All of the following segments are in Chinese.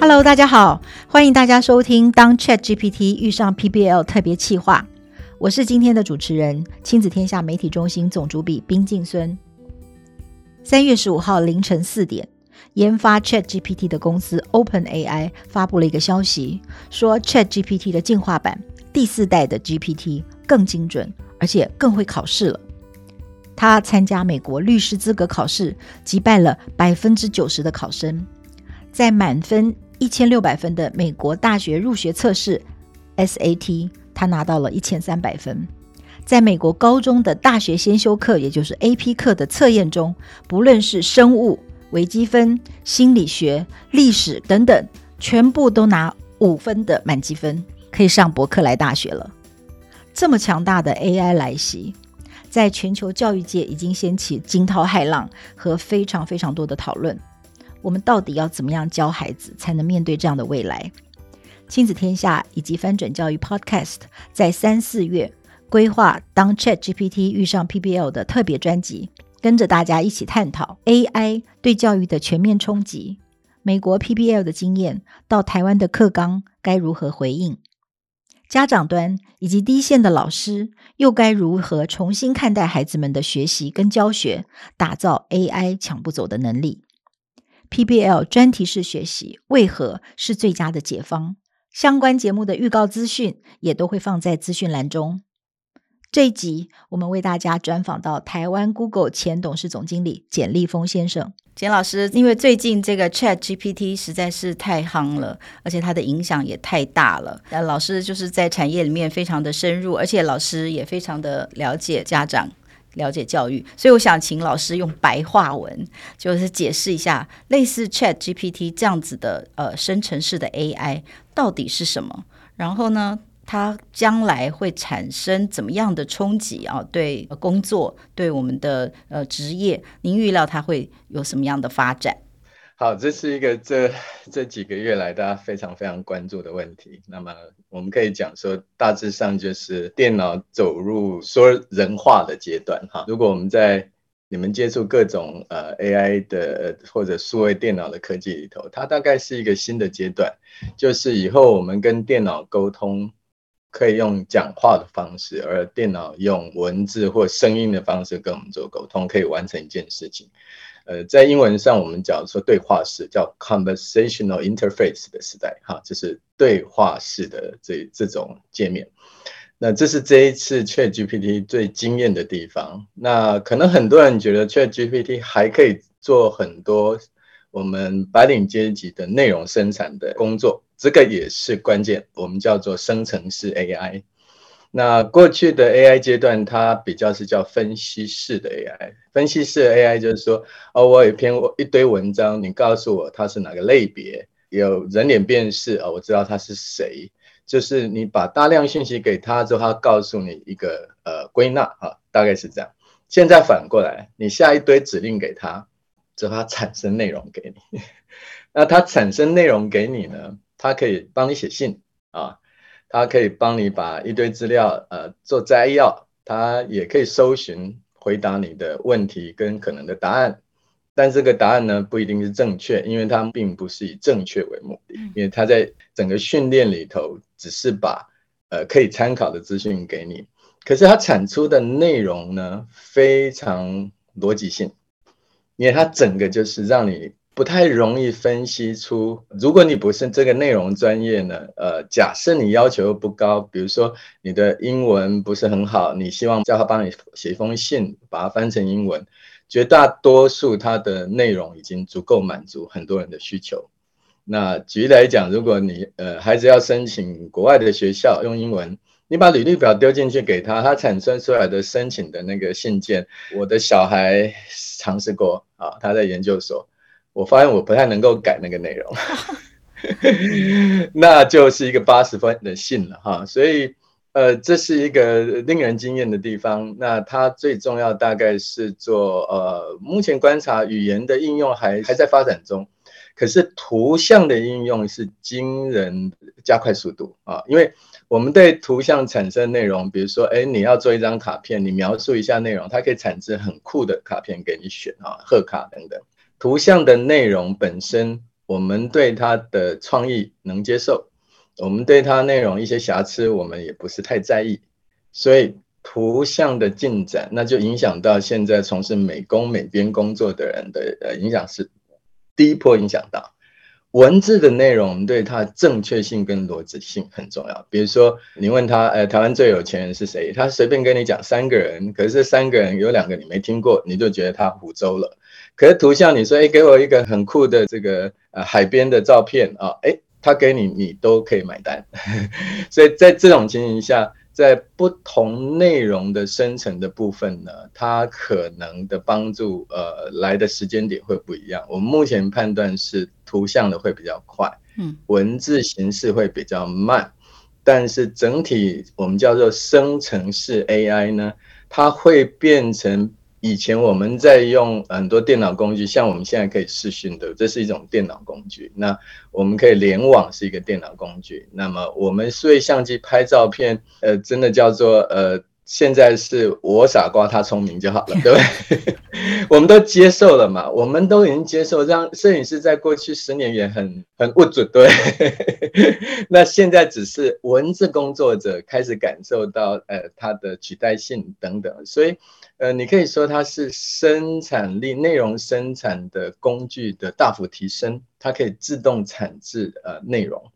Hello，大家好，欢迎大家收听《当 ChatGPT 遇上 PBL 特别企划》，我是今天的主持人，亲子天下媒体中心总主笔冰静孙。三月十五号凌晨四点，研发 ChatGPT 的公司 OpenAI 发布了一个消息，说 ChatGPT 的进化版第四代的 GPT 更精准，而且更会考试了。他参加美国律师资格考试，击败了百分之九十的考生，在满分。一千六百分的美国大学入学测试 SAT，他拿到了一千三百分。在美国高中的大学先修课，也就是 AP 课的测验中，不论是生物、微积分、心理学、历史等等，全部都拿五分的满积分，可以上伯克莱大学了。这么强大的 AI 来袭，在全球教育界已经掀起惊涛骇浪和非常非常多的讨论。我们到底要怎么样教孩子，才能面对这样的未来？亲子天下以及翻转教育 Podcast 在三四月规划当 ChatGPT 遇上 PBL 的特别专辑，跟着大家一起探讨 AI 对教育的全面冲击，美国 PBL 的经验到台湾的课纲该如何回应？家长端以及第一线的老师又该如何重新看待孩子们的学习跟教学，打造 AI 抢不走的能力？PBL 专题式学习为何是最佳的解方？相关节目的预告资讯也都会放在资讯栏中。这一集我们为大家专访到台湾 Google 前董事总经理简立峰先生。简老师，因为最近这个 ChatGPT 实在是太夯了，而且它的影响也太大了。那老师就是在产业里面非常的深入，而且老师也非常的了解家长。了解教育，所以我想请老师用白话文，就是解释一下类似 ChatGPT 这样子的呃生成式的 AI 到底是什么，然后呢，它将来会产生怎么样的冲击啊？对工作，对我们的呃职业，您预料它会有什么样的发展？好，这是一个这这几个月来大家非常非常关注的问题。那么我们可以讲说，大致上就是电脑走入说人话的阶段哈。如果我们在你们接触各种呃 AI 的或者数位电脑的科技里头，它大概是一个新的阶段，就是以后我们跟电脑沟通可以用讲话的方式，而电脑用文字或声音的方式跟我们做沟通，可以完成一件事情。呃，在英文上，我们讲说对话式叫 conversational interface 的时代，哈，就是对话式的这这种界面。那这是这一次 ChatGPT 最惊艳的地方。那可能很多人觉得 ChatGPT 还可以做很多我们白领阶级的内容生产的工作，这个也是关键。我们叫做生成式 AI。那过去的 AI 阶段，它比较是叫分析式的 AI。分析式的 AI 就是说，哦，我有一篇一堆文章，你告诉我它是哪个类别，有人脸辨识，哦，我知道它是谁。就是你把大量信息给他之后，他告诉你一个呃归纳啊，大概是这样。现在反过来，你下一堆指令给他，之后他产生内容给你。那他产生内容给你呢，他可以帮你写信啊。它可以帮你把一堆资料呃做摘要，它也可以搜寻回答你的问题跟可能的答案，但这个答案呢不一定是正确，因为它并不是以正确为目的，因为它在整个训练里头只是把呃可以参考的资讯给你，可是它产出的内容呢非常逻辑性，因为它整个就是让你。不太容易分析出，如果你不是这个内容专业呢，呃，假设你要求不高，比如说你的英文不是很好，你希望叫他帮你写一封信，把它翻成英文，绝大多数它的内容已经足够满足很多人的需求。那举例来讲，如果你呃孩子要申请国外的学校用英文，你把履历表丢进去给他，他产生出来的申请的那个信件，我的小孩尝试过啊，他在研究所。我发现我不太能够改那个内容，那就是一个八十分的信了哈。所以，呃，这是一个令人惊艳的地方。那它最重要大概是做呃，目前观察语言的应用还还在发展中，可是图像的应用是惊人加快速度啊。因为我们对图像产生内容，比如说，哎，你要做一张卡片，你描述一下内容，它可以产生很酷的卡片给你选啊，贺卡等等。图像的内容本身我们对它的创意能接受，我们对它内容一些瑕疵，我们也不是太在意。所以图像的进展，那就影响到现在从事美工美编工作的人的呃影响是第一波影响到。文字的内容对它正确性跟逻辑性很重要。比如说，你问他，呃，台湾最有钱人是谁？他随便跟你讲三个人，可是三个人有两个你没听过，你就觉得他胡诌了。可是图像，你说，哎，给我一个很酷的这个呃海边的照片啊，哎，他给你，你都可以买单。所以在这种情形下。在不同内容的生成的部分呢，它可能的帮助呃来的时间点会不一样。我们目前判断是图像的会比较快，嗯，文字形式会比较慢，但是整体我们叫做生成式 AI 呢，它会变成。以前我们在用很多电脑工具，像我们现在可以视讯的，这是一种电脑工具。那我们可以联网是一个电脑工具。那么我们数位相机拍照片，呃，真的叫做呃。现在是我傻瓜，他聪明就好了，对不对？我们都接受了嘛，我们都已经接受，让摄影师在过去十年也很很不准，对。那现在只是文字工作者开始感受到，呃，它的取代性等等，所以，呃，你可以说它是生产力、内容生产的工具的大幅提升，它可以自动产制呃内容，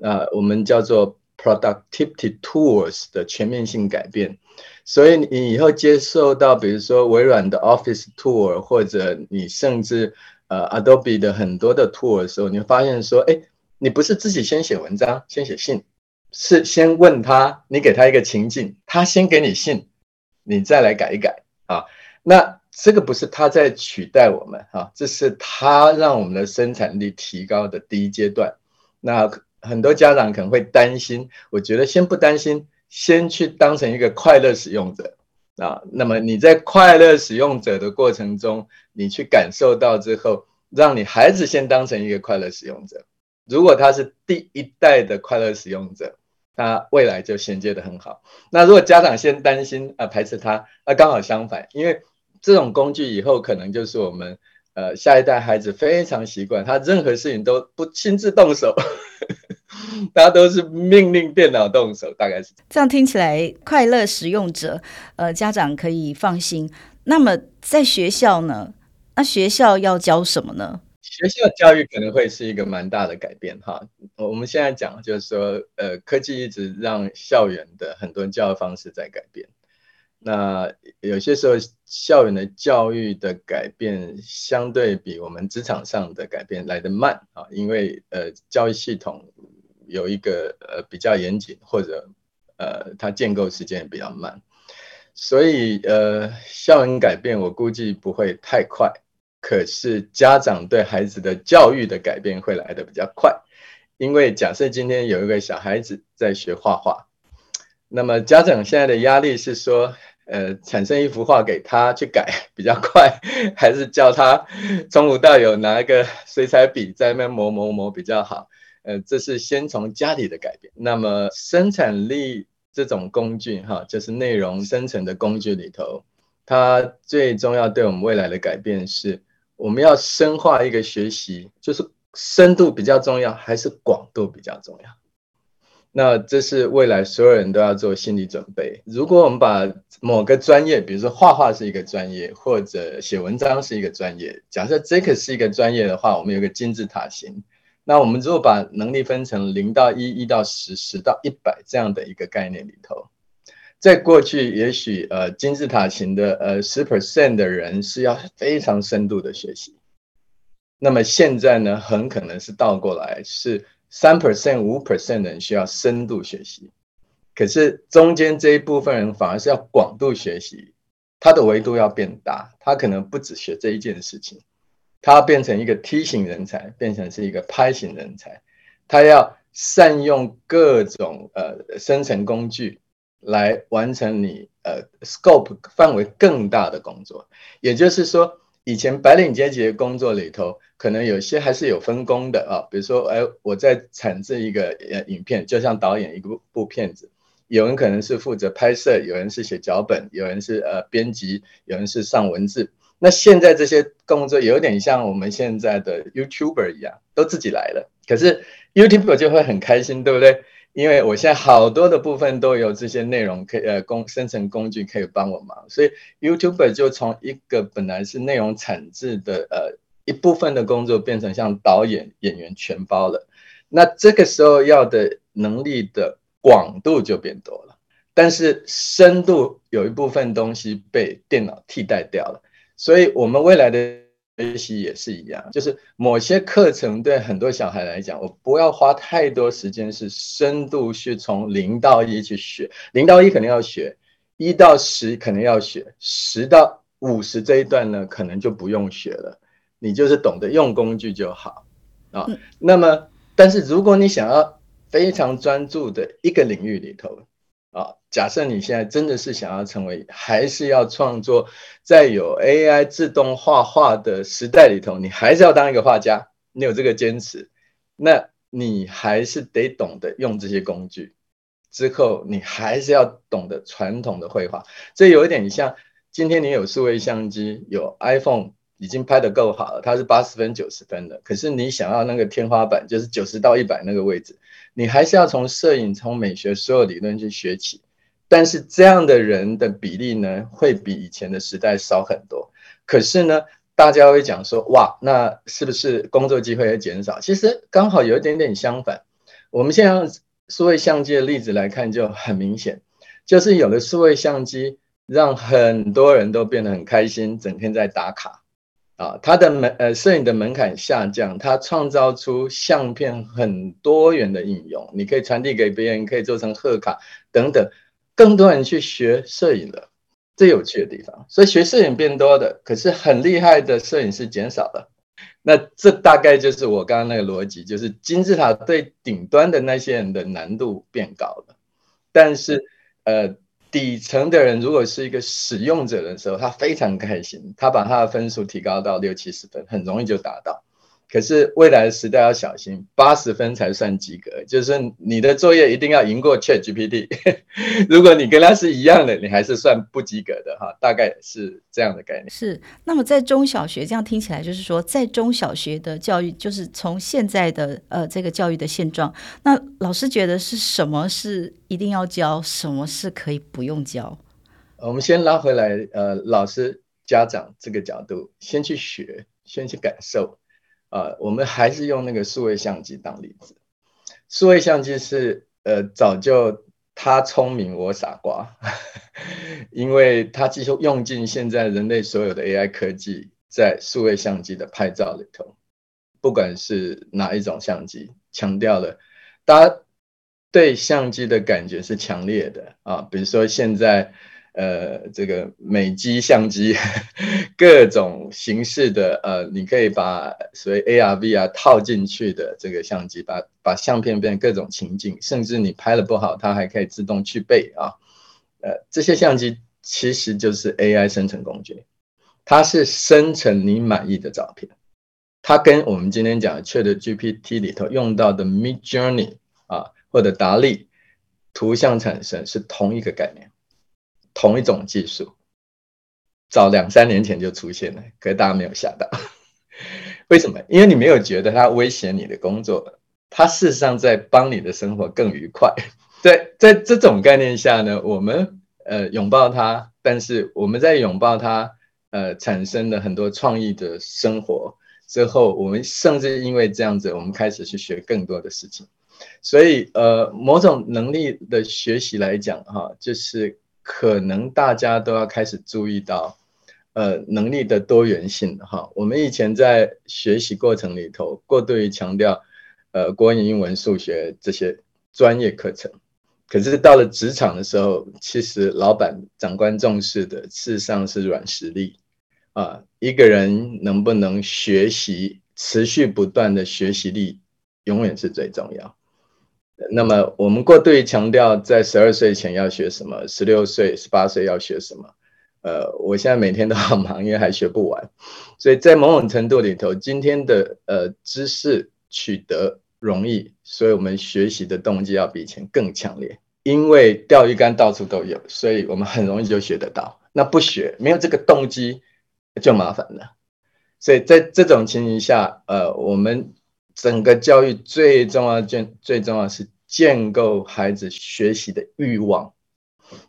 啊、我们叫做。Productivity tools 的全面性改变，所以你以后接受到，比如说微软的 Office Tool，或者你甚至呃 Adobe 的很多的 tool 的时候，你会发现说，哎，你不是自己先写文章，先写信，是先问他，你给他一个情境，他先给你信，你再来改一改啊。那这个不是他在取代我们啊，这是他让我们的生产力提高的第一阶段。那。很多家长可能会担心，我觉得先不担心，先去当成一个快乐使用者啊。那么你在快乐使用者的过程中，你去感受到之后，让你孩子先当成一个快乐使用者。如果他是第一代的快乐使用者，他未来就衔接得很好。那如果家长先担心啊排斥他，那刚好相反，因为这种工具以后可能就是我们呃下一代孩子非常习惯，他任何事情都不亲自动手。大家都是命令电脑动手，大概是这样。听起来，快乐使用者，呃，家长可以放心。那么在学校呢？那学校要教什么呢？学校教育可能会是一个蛮大的改变哈。我们现在讲就是说，呃，科技一直让校园的很多教育方式在改变。那有些时候，校园的教育的改变相对比我们职场上的改变来得慢啊，因为呃，教育系统。有一个呃比较严谨，或者呃它建构时间也比较慢，所以呃校园改变我估计不会太快，可是家长对孩子的教育的改变会来得比较快，因为假设今天有一个小孩子在学画画，那么家长现在的压力是说，呃产生一幅画给他去改比较快，还是叫他从无到有拿一个水彩笔在那磨磨磨比较好？呃，这是先从家里的改变。那么生产力这种工具，哈，就是内容生成的工具里头，它最重要对我们未来的改变是，我们要深化一个学习，就是深度比较重要，还是广度比较重要？那这是未来所有人都要做心理准备。如果我们把某个专业，比如说画画是一个专业，或者写文章是一个专业，假设这个是一个专业的话，我们有个金字塔型。那我们如果把能力分成零到一、一到十、十到一百这样的一个概念里头，在过去也许呃金字塔型的呃十 percent 的人是要非常深度的学习，那么现在呢，很可能是倒过来，是三 percent、五 percent 的人需要深度学习，可是中间这一部分人反而是要广度学习，他的维度要变大，他可能不只学这一件事情。他变成一个梯形人才，变成是一个拍型人才，他要善用各种呃生成工具来完成你呃 scope 范围更大的工作。也就是说，以前白领阶级的工作里头，可能有些还是有分工的啊，比如说，哎，我在产制一个呃影片，就像导演一部部片子，有人可能是负责拍摄，有人是写脚本，有人是呃编辑，有人是上文字。那现在这些工作有点像我们现在的 YouTuber 一样，都自己来了。可是 YouTuber 就会很开心，对不对？因为我现在好多的部分都有这些内容可以呃工生成工具可以帮我忙，所以 YouTuber 就从一个本来是内容产制的呃一部分的工作，变成像导演、演员全包了。那这个时候要的能力的广度就变多了，但是深度有一部分东西被电脑替代掉了，所以我们未来的。学习也是一样，就是某些课程对很多小孩来讲，我不要花太多时间，是深度去从零到一去学，零到一肯定要学，一到十肯定要学，十到五十这一段呢，可能就不用学了，你就是懂得用工具就好啊。那么，但是如果你想要非常专注的一个领域里头。啊，假设你现在真的是想要成为，还是要创作，在有 AI 自动画画的时代里头，你还是要当一个画家，你有这个坚持，那你还是得懂得用这些工具。之后，你还是要懂得传统的绘画。这有一点像，今天你有数位相机，有 iPhone，已经拍得够好了，它是八十分、九十分的。可是你想要那个天花板，就是九十到一百那个位置。你还是要从摄影、从美学所有理论去学起，但是这样的人的比例呢，会比以前的时代少很多。可是呢，大家会讲说，哇，那是不是工作机会会减少？其实刚好有一点点相反。我们现在数位相机的例子来看，就很明显，就是有了数位相机，让很多人都变得很开心，整天在打卡。啊，它的门呃，摄影的门槛下降，它创造出相片很多元的应用，你可以传递给别人，可以做成贺卡等等，更多人去学摄影了，最有趣的地方。所以学摄影变多的，可是很厉害的摄影师减少了。那这大概就是我刚刚那个逻辑，就是金字塔最顶端的那些人的难度变高了，但是呃。底层的人如果是一个使用者的时候，他非常开心，他把他的分数提高到六七十分，很容易就达到。可是未来的时代要小心，八十分才算及格，就是你的作业一定要赢过 ChatGPT。如果你跟他是一样的，你还是算不及格的哈，大概是这样的概念。是。那么在中小学，这样听起来就是说，在中小学的教育，就是从现在的呃这个教育的现状，那老师觉得是什么是一定要教，什么是可以不用教？我们先拉回来，呃，老师、家长这个角度，先去学，先去感受。啊，我们还是用那个数位相机当例子。数位相机是呃，早就他聪明我傻瓜，因为他几乎用尽现在人类所有的 AI 科技在数位相机的拍照里头，不管是哪一种相机，强调了大家对相机的感觉是强烈的啊，比如说现在。呃，这个美机相机，各种形式的呃，你可以把所谓 AR、VR 套进去的这个相机，把把相片变各种情境，甚至你拍的不好，它还可以自动去背啊。呃，这些相机其实就是 AI 生成工具，它是生成你满意的照片，它跟我们今天讲的 ChatGPT 里头用到的 Midjourney 啊，或者达利图像产生是同一个概念。同一种技术，早两三年前就出现了，可是大家没有吓到。为什么？因为你没有觉得它威胁你的工作，它事实上在帮你的生活更愉快。在在这种概念下呢，我们呃拥抱它，但是我们在拥抱它呃产生的很多创意的生活之后，我们甚至因为这样子，我们开始去学更多的事情。所以呃，某种能力的学习来讲，哈，就是。可能大家都要开始注意到，呃，能力的多元性哈。我们以前在学习过程里头，过度于强调，呃，国文、英文、数学这些专业课程。可是到了职场的时候，其实老板、长官重视的，事实上是软实力啊。一个人能不能学习，持续不断的学习力，永远是最重要。那么我们过度于强调在十二岁前要学什么，十六岁、十八岁要学什么。呃，我现在每天都很忙，因为还学不完。所以在某种程度里头，今天的呃知识取得容易，所以我们学习的动机要比以前更强烈。因为钓鱼竿到处都有，所以我们很容易就学得到。那不学，没有这个动机，就麻烦了。所以在这种情形下，呃，我们整个教育最重要、最最重要是建构孩子学习的欲望。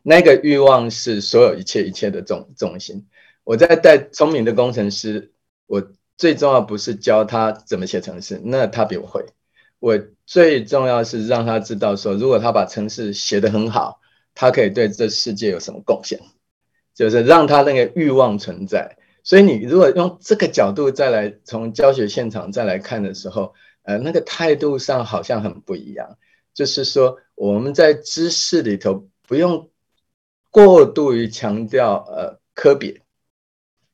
那个欲望是所有一切一切的重重心。我在带聪明的工程师，我最重要不是教他怎么写程式，那他比我会。我最重要是让他知道说，如果他把程式写得很好，他可以对这世界有什么贡献，就是让他那个欲望存在。所以你如果用这个角度再来从教学现场再来看的时候，呃，那个态度上好像很不一样。就是说我们在知识里头不用。过度于强调呃科比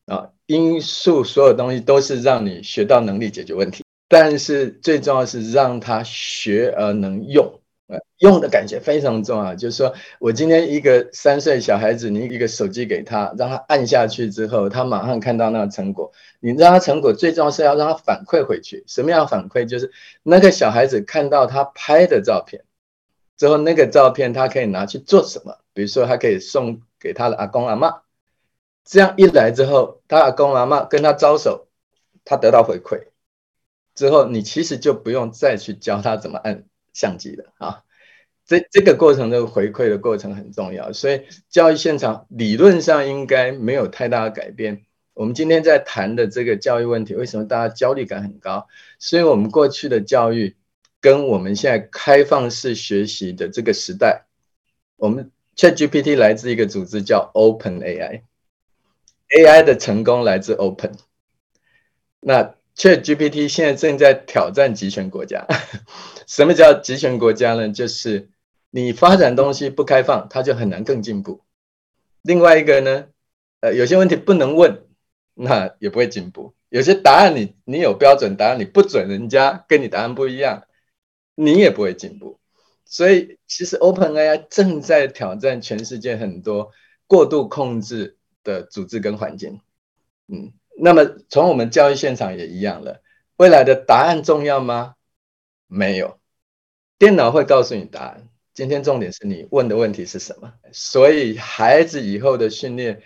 啊因素，所有东西都是让你学到能力解决问题，但是最重要是让他学而能用，用的感觉非常重要。就是说我今天一个三岁小孩子，你一个手机给他，让他按下去之后，他马上看到那个成果。你让他成果，最重要是要让他反馈回去。什么样反馈？就是那个小孩子看到他拍的照片。之后，那个照片他可以拿去做什么？比如说，他可以送给他的阿公阿嬷。这样一来之后，他阿公阿嬷跟他招手，他得到回馈。之后，你其实就不用再去教他怎么按相机的啊。这这个过程的回馈的过程很重要，所以教育现场理论上应该没有太大的改变。我们今天在谈的这个教育问题，为什么大家焦虑感很高？所以我们过去的教育。跟我们现在开放式学习的这个时代，我们 ChatGPT 来自一个组织叫 OpenAI，AI 的成功来自 Open。那 ChatGPT 现在正在挑战极权国家。什么叫集权国家呢？就是你发展东西不开放，它就很难更进步。另外一个呢，呃，有些问题不能问，那也不会进步。有些答案你你有标准答案，你不准人家跟你答案不一样。你也不会进步，所以其实 OpenAI 正在挑战全世界很多过度控制的组织跟环境。嗯，那么从我们教育现场也一样了，未来的答案重要吗？没有，电脑会告诉你答案。今天重点是你问的问题是什么。所以孩子以后的训练，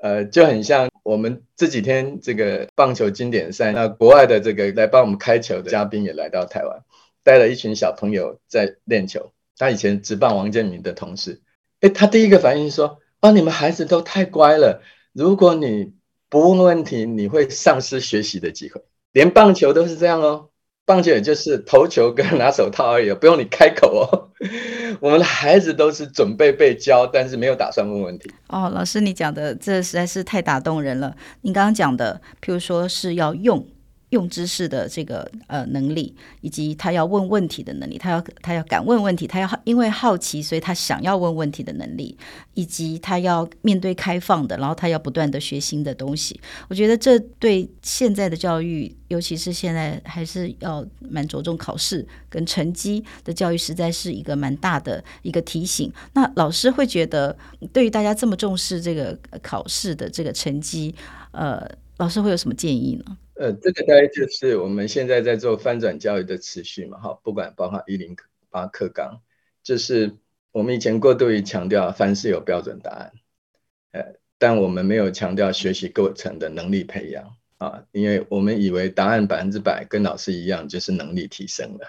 呃，就很像我们这几天这个棒球经典赛，那国外的这个来帮我们开球的嘉宾也来到台湾。带了一群小朋友在练球，他以前只棒王建民的同事，诶，他第一个反应说：“哦，你们孩子都太乖了，如果你不问问题，你会丧失学习的机会。连棒球都是这样哦，棒球也就是投球跟拿手套而已，不用你开口哦。我们的孩子都是准备被教，但是没有打算问问题。哦，老师，你讲的这实在是太打动人了。你刚刚讲的，譬如说是要用。用知识的这个呃能力，以及他要问问题的能力，他要他要敢问问题，他要因为好奇，所以他想要问问题的能力，以及他要面对开放的，然后他要不断的学新的东西。我觉得这对现在的教育，尤其是现在还是要蛮着重考试跟成绩的教育，实在是一个蛮大的一个提醒。那老师会觉得，对于大家这么重视这个考试的这个成绩，呃，老师会有什么建议呢？呃，这个大概就是我们现在在做翻转教育的持续嘛，哈，不管包括一零八课纲，就是我们以前过度于强调凡事有标准答案，呃，但我们没有强调学习过程的能力培养啊，因为我们以为答案百分之百跟老师一样就是能力提升了，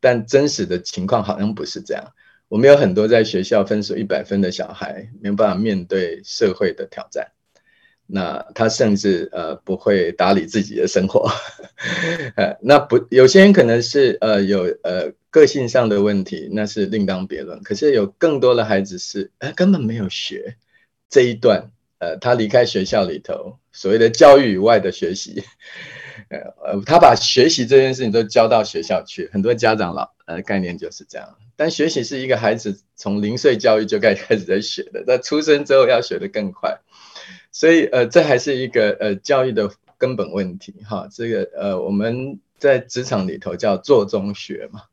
但真实的情况好像不是这样。我们有很多在学校分数一百分的小孩，没有办法面对社会的挑战。那他甚至呃不会打理自己的生活，呃，那不有些人可能是呃有呃个性上的问题，那是另当别论。可是有更多的孩子是呃根本没有学这一段，呃，他离开学校里头所谓的教育以外的学习，呃呃，他把学习这件事情都交到学校去，很多家长老呃概念就是这样。但学习是一个孩子从零岁教育就该开始在学的，在出生之后要学得更快。所以，呃，这还是一个呃教育的根本问题哈。这个呃，我们在职场里头叫做中学嘛，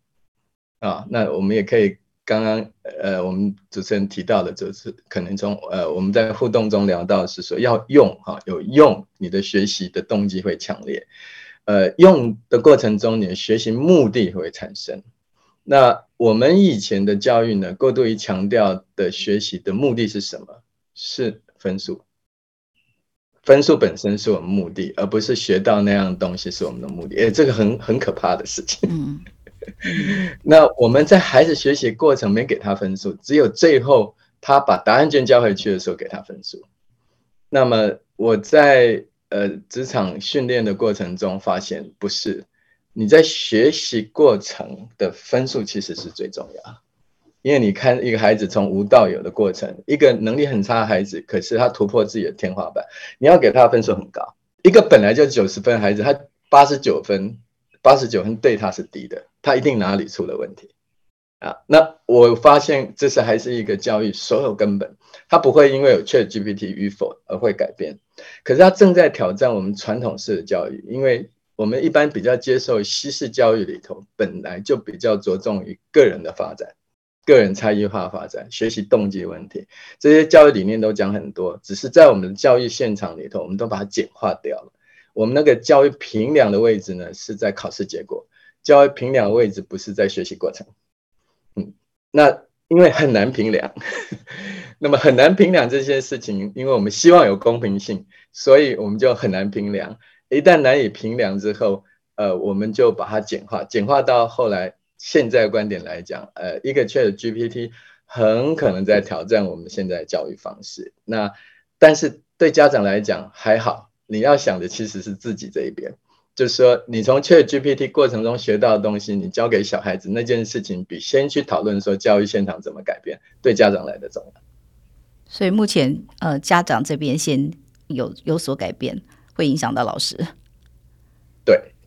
啊，那我们也可以刚刚呃，我们主持人提到的，就是可能从呃我们在互动中聊到是说要用哈，有用，你的学习的动机会强烈，呃，用的过程中，你的学习目的会产生。那我们以前的教育呢，过度于强调的学习的目的是什么？是分数。分数本身是我们目的，而不是学到那样东西是我们的目的。哎，这个很很可怕的事情。嗯，那我们在孩子学习过程没给他分数，只有最后他把答案卷交回去的时候给他分数。那么我在呃职场训练的过程中发现，不是你在学习过程的分数其实是最重要。因为你看一个孩子从无到有的过程，一个能力很差的孩子，可是他突破自己的天花板，你要给他分数很高。一个本来就九十分孩子，他八十九分，八十九分对他是低的，他一定哪里出了问题啊？那我发现这是还是一个教育所有根本，他不会因为有 ChatGPT 与否而会改变，可是他正在挑战我们传统式的教育，因为我们一般比较接受西式教育里头，本来就比较着重于个人的发展。个人差异化发展、学习动机问题，这些教育理念都讲很多，只是在我们的教育现场里头，我们都把它简化掉了。我们那个教育评量的位置呢，是在考试结果；教育评量的位置不是在学习过程。嗯，那因为很难评量，那么很难评量这些事情，因为我们希望有公平性，所以我们就很难评量。一旦难以评量之后，呃，我们就把它简化，简化到后来。现在观点来讲，呃，一个 ChatGPT 很可能在挑战我们现在教育方式。那但是对家长来讲还好，你要想的其实是自己这一边，就是说你从 ChatGPT 过程中学到的东西，你教给小孩子那件事情，比先去讨论说教育现场怎么改变，对家长来的重要。所以目前呃，家长这边先有有所改变，会影响到老师。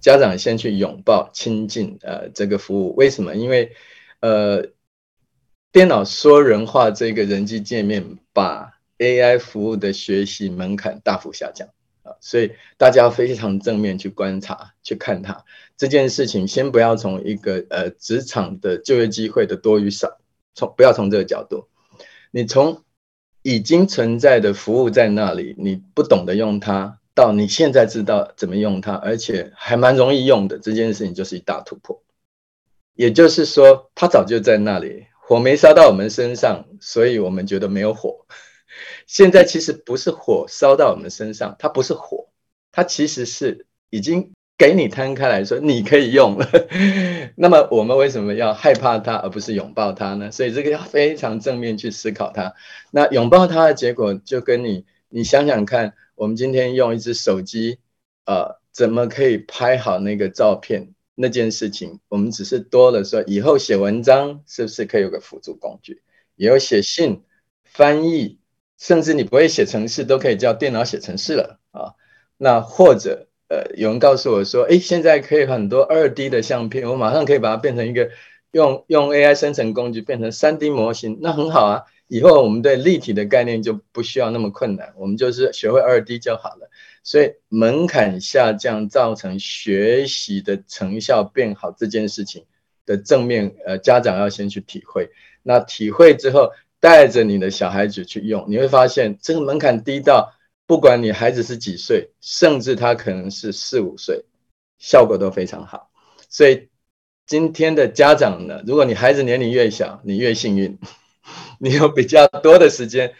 家长先去拥抱、亲近呃这个服务，为什么？因为呃电脑说人话这个人机界面，把 AI 服务的学习门槛大幅下降啊，所以大家非常正面去观察、去看它这件事情。先不要从一个呃职场的就业机会的多与少，从不要从这个角度，你从已经存在的服务在那里，你不懂得用它。到你现在知道怎么用它，而且还蛮容易用的这件事情，就是一大突破。也就是说，它早就在那里，火没烧到我们身上，所以我们觉得没有火。现在其实不是火烧到我们身上，它不是火，它其实是已经给你摊开来说你可以用了。那么我们为什么要害怕它，而不是拥抱它呢？所以这个要非常正面去思考它。那拥抱它的结果，就跟你你想想看。我们今天用一只手机，呃，怎么可以拍好那个照片？那件事情，我们只是多了说，以后写文章是不是可以有个辅助工具？以后写信、翻译，甚至你不会写程式，都可以叫电脑写程式了啊。那或者，呃，有人告诉我说，诶，现在可以很多二 D 的相片，我马上可以把它变成一个用用 AI 生成工具变成三 D 模型，那很好啊。以后我们对立体的概念就不需要那么困难，我们就是学会二 D 就好了。所以门槛下降，造成学习的成效变好这件事情的正面，呃，家长要先去体会。那体会之后，带着你的小孩子去用，你会发现这个门槛低到，不管你孩子是几岁，甚至他可能是四五岁，效果都非常好。所以今天的家长呢，如果你孩子年龄越小，你越幸运。你有比较多的时间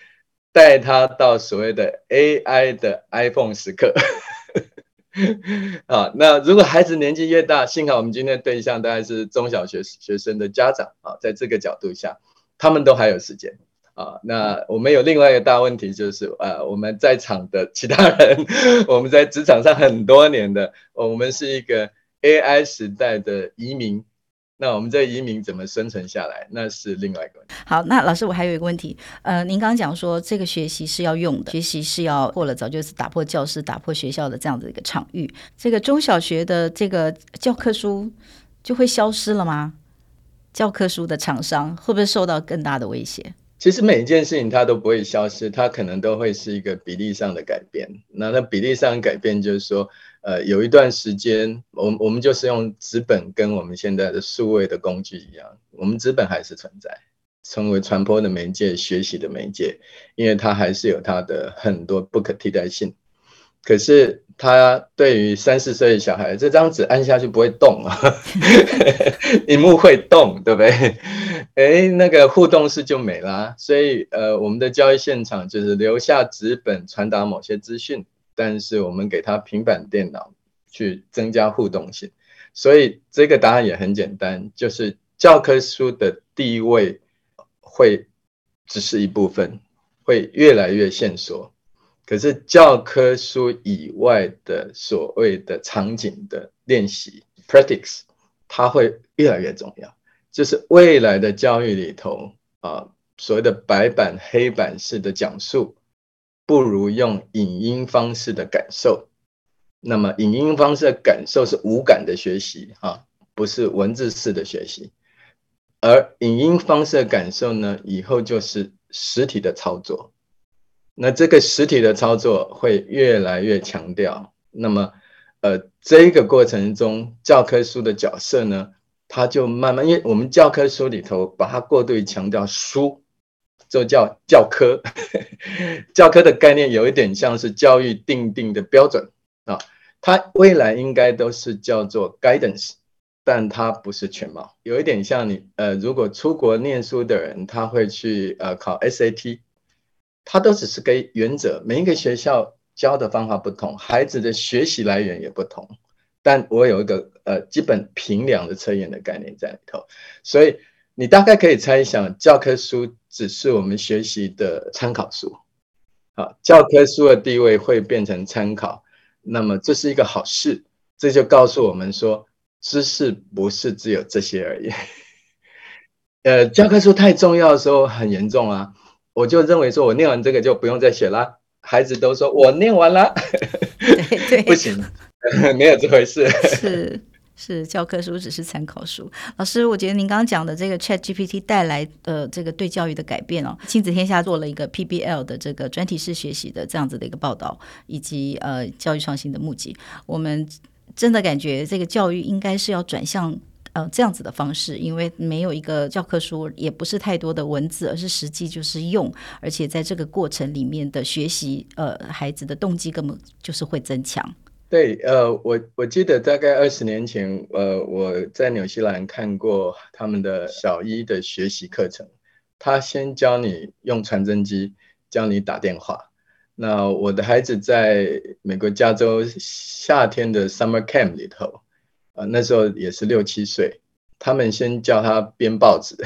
带他到所谓的 AI 的 iPhone 时刻，啊，那如果孩子年纪越大，幸好我们今天对象大概是中小学学生的家长啊，在这个角度下，他们都还有时间啊。那我们有另外一个大问题就是，啊，我们在场的其他人，我们在职场上很多年的，我们是一个 AI 时代的移民。那我们这移民怎么生存下来？那是另外一个问题。好，那老师，我还有一个问题。呃，您刚刚讲说这个学习是要用的，学习是要破了，早就是打破教室、打破学校的这样子一个场域。这个中小学的这个教科书就会消失了吗？教科书的厂商会不会受到更大的威胁？其实每一件事情它都不会消失，它可能都会是一个比例上的改变。那那比例上改变就是说。呃，有一段时间，我我们就是用纸本跟我们现在的数位的工具一样，我们纸本还是存在，成为传播的媒介、学习的媒介，因为它还是有它的很多不可替代性。可是，它对于三四岁的小孩，这张纸按下去不会动啊，萤幕会动，对不对？哎，那个互动式就没了。所以，呃，我们的交易现场就是留下纸本传达某些资讯。但是我们给他平板电脑去增加互动性。所以这个答案也很简单，就是教科书的地位会只是一部分，会越来越线索。可是教科书以外的所谓的场景的练习 （practice），它会越来越重要。就是未来的教育里头啊，所谓的白板黑板式的讲述，不如用影音方式的感受。那么影音方式的感受是无感的学习啊，不是文字式的学习。而影音方式的感受呢，以后就是实体的操作。那这个实体的操作会越来越强调。那么，呃，这个过程中教科书的角色呢，它就慢慢，因为我们教科书里头把它过度强调书，就叫教科。教科的概念有一点像是教育定定的标准啊，它未来应该都是叫做 guidance，但它不是全貌。有一点像你，呃，如果出国念书的人，他会去呃考 SAT。它都只是给原则，每一个学校教的方法不同，孩子的学习来源也不同。但我有一个呃基本评量的测验的概念在里头，所以你大概可以猜想，教科书只是我们学习的参考书。好，教科书的地位会变成参考，那么这是一个好事，这就告诉我们说，知识不是只有这些而已。呃，教科书太重要的时候很严重啊。我就认为说，我念完这个就不用再写啦。孩子都说我念完了，不行，没有这回事。是是，教科书只是参考书。老师，我觉得您刚刚讲的这个 Chat GPT 带来的这个对教育的改变哦，亲子天下做了一个 PBL 的这个专题式学习的这样子的一个报道，以及呃教育创新的募集，我们真的感觉这个教育应该是要转向。呃，这样子的方式，因为没有一个教科书，也不是太多的文字，而是实际就是用，而且在这个过程里面的学习，呃，孩子的动机根本就是会增强。对，呃，我我记得大概二十年前，呃，我在纽西兰看过他们的小一的学习课程，他先教你用传真机，教你打电话。那我的孩子在美国加州夏天的 summer camp 里头。啊，那时候也是六七岁，他们先叫他编报纸，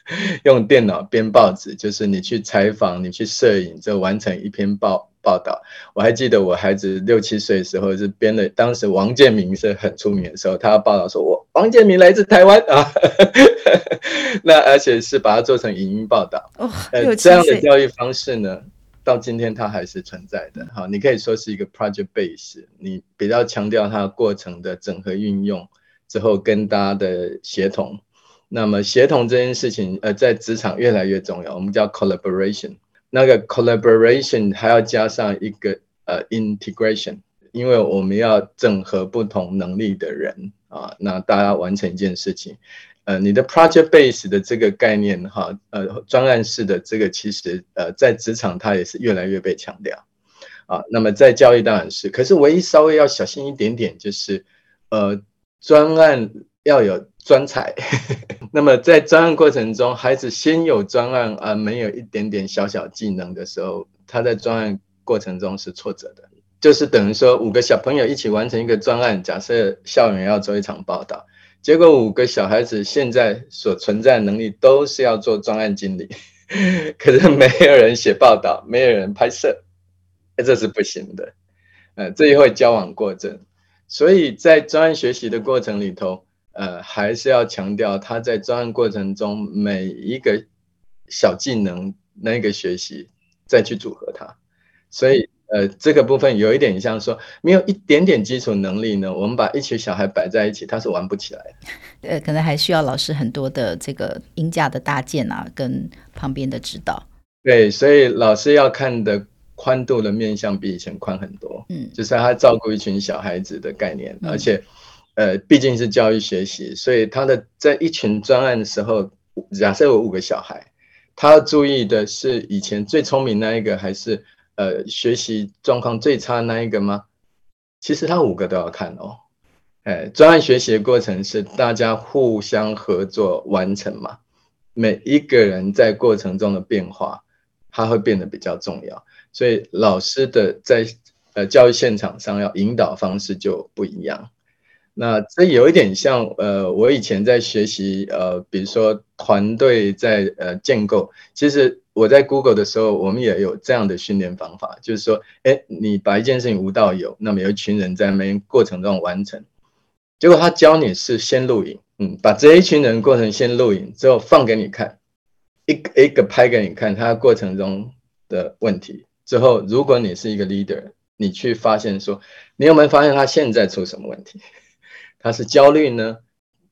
用电脑编报纸，就是你去采访，你去摄影，就完成一篇报报道。我还记得我孩子六七岁的时候是编的，当时王建民是很出名的时候，他要报道说我王建民来自台湾啊，那而且是把它做成影音报道。哦，呃，这样的教育方式呢？到今天它还是存在的，好，你可以说是一个 project base，你比较强调它过程的整合运用之后跟大家的协同。那么协同这件事情，呃，在职场越来越重要，我们叫 collaboration。那个 collaboration 还要加上一个呃 integration，因为我们要整合不同能力的人啊，那大家完成一件事情。呃，你的 project base 的这个概念哈，呃，专案式的这个其实呃，在职场它也是越来越被强调啊。那么在教育当然是，可是唯一稍微要小心一点点，就是呃，专案要有专才。那么在专案过程中，孩子先有专案而没有一点点小小技能的时候，他在专案过程中是挫折的。就是等于说，五个小朋友一起完成一个专案，假设校园要做一场报道。结果五个小孩子现在所存在的能力都是要做专案经理，可是没有人写报道，没有人拍摄，这是不行的。呃，这也会交往过正。所以在专案学习的过程里头，呃，还是要强调他在专案过程中每一个小技能那个学习，再去组合它。所以。呃，这个部分有一点像说，没有一点点基础能力呢，我们把一群小孩摆在一起，他是玩不起来的。呃，可能还需要老师很多的这个音架的搭建啊，跟旁边的指导。对，所以老师要看的宽度的面向比以前宽很多。嗯，就是他照顾一群小孩子的概念，嗯、而且，呃，毕竟是教育学习，所以他的在一群专案的时候，假设有五个小孩，他要注意的是以前最聪明那一个还是？呃，学习状况最差那一个吗？其实他五个都要看哦。哎，专案学习的过程是大家互相合作完成嘛。每一个人在过程中的变化，他会变得比较重要。所以老师的在呃教育现场上要引导方式就不一样。那这有一点像呃，我以前在学习呃，比如说团队在呃建构，其实我在 Google 的时候，我们也有这样的训练方法，就是说，哎，你把一件事情无到有，那么有一群人在那边过程中完成，结果他教你是先录影，嗯，把这一群人过程先录影之后放给你看，一个一个拍给你看他过程中的问题，之后如果你是一个 leader，你去发现说，你有没有发现他现在出什么问题？他是焦虑呢，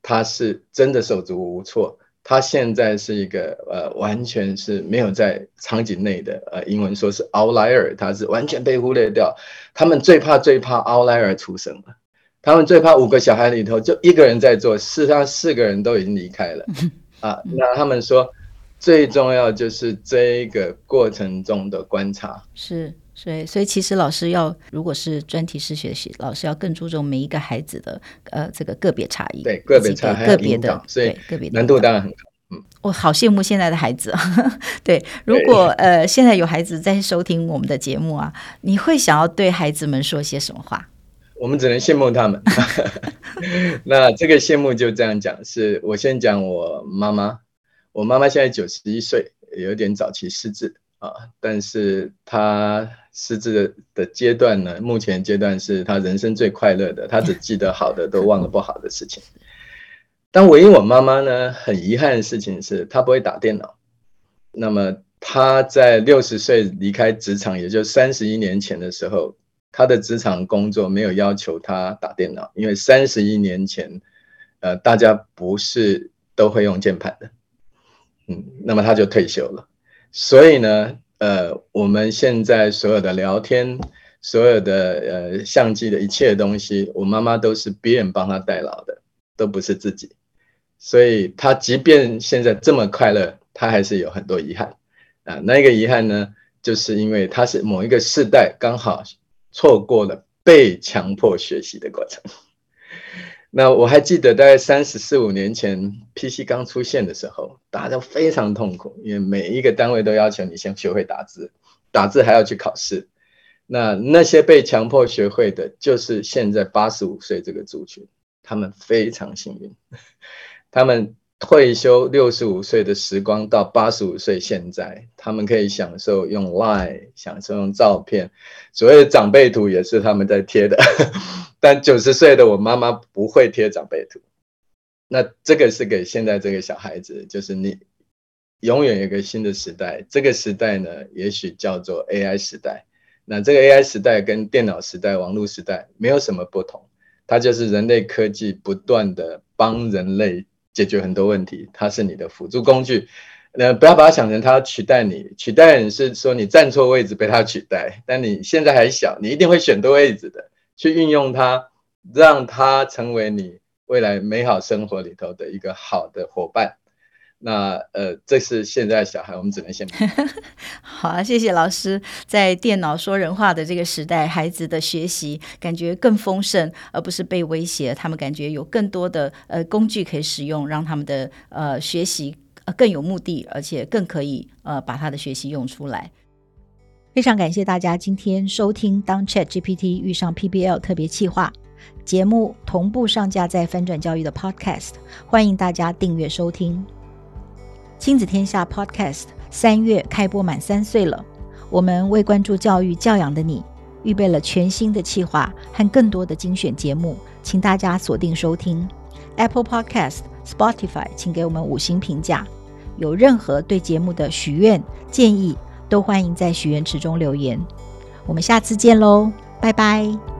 他是真的手足无措，他现在是一个呃，完全是没有在场景内的，呃，英文说是 outlier，他是完全被忽略掉。他们最怕最怕 outlier 出生了，他们最怕五个小孩里头就一个人在做，事实上四个人都已经离开了 啊。那他们说最重要就是这一个过程中的观察是。所以，所以其实老师要，如果是专题式学习，老师要更注重每一个孩子的呃这个个别差异，对个别差异，个别的，所以个别难度当然很高。嗯，我好羡慕现在的孩子。对，如果呃现在有孩子在收听我们的节目啊，你会想要对孩子们说些什么话？我们只能羡慕他们。那这个羡慕就这样讲，是我先讲我妈妈。我妈妈现在九十一岁，有点早期失智啊，但是他。失智的的阶段呢，目前阶段是他人生最快乐的，他只记得好的，都忘了不好的事情。但唯一我妈妈呢，很遗憾的事情是，她不会打电脑。那么她在六十岁离开职场，也就三十一年前的时候，她的职场工作没有要求她打电脑，因为三十一年前，呃，大家不是都会用键盘的。嗯，那么她就退休了。所以呢，呃，我们现在所有的聊天，所有的呃相机的一切东西，我妈妈都是别人帮她代劳的，都不是自己。所以她即便现在这么快乐，她还是有很多遗憾啊。那个遗憾呢，就是因为她是某一个世代刚好错过了被强迫学习的过程。那我还记得，大概三十四五年前，PC 刚出现的时候，大家都非常痛苦，因为每一个单位都要求你先学会打字，打字还要去考试。那那些被强迫学会的，就是现在八十五岁这个族群，他们非常幸运，他们。退休六十五岁的时光到八十五岁现在，他们可以享受用 Line，享受用照片，所谓的长辈图也是他们在贴的。但九十岁的我妈妈不会贴长辈图。那这个是给现在这个小孩子，就是你永远有一个新的时代。这个时代呢，也许叫做 AI 时代。那这个 AI 时代跟电脑时代、网络时代没有什么不同，它就是人类科技不断的帮人类。解决很多问题，它是你的辅助工具。呃，不要把它想成它要取代你，取代人是说你站错位置被它取代。但你现在还小，你一定会选对位置的，去运用它，让它成为你未来美好生活里头的一个好的伙伴。那呃，这是现在小孩，我们只能先 好啊，谢谢老师。在电脑说人话的这个时代，孩子的学习感觉更丰盛，而不是被威胁。他们感觉有更多的呃工具可以使用，让他们的呃学习呃更有目的，而且更可以呃把他的学习用出来。非常感谢大家今天收听《当 ChatGPT 遇上 PBL 特别企划》节目，同步上架在翻转教育的 Podcast，欢迎大家订阅收听。亲子天下 Podcast 三月开播满三岁了，我们为关注教育教养的你，预备了全新的企划和更多的精选节目，请大家锁定收听 Apple Podcast、Spotify，请给我们五星评价。有任何对节目的许愿建议，都欢迎在许愿池中留言。我们下次见喽，拜拜。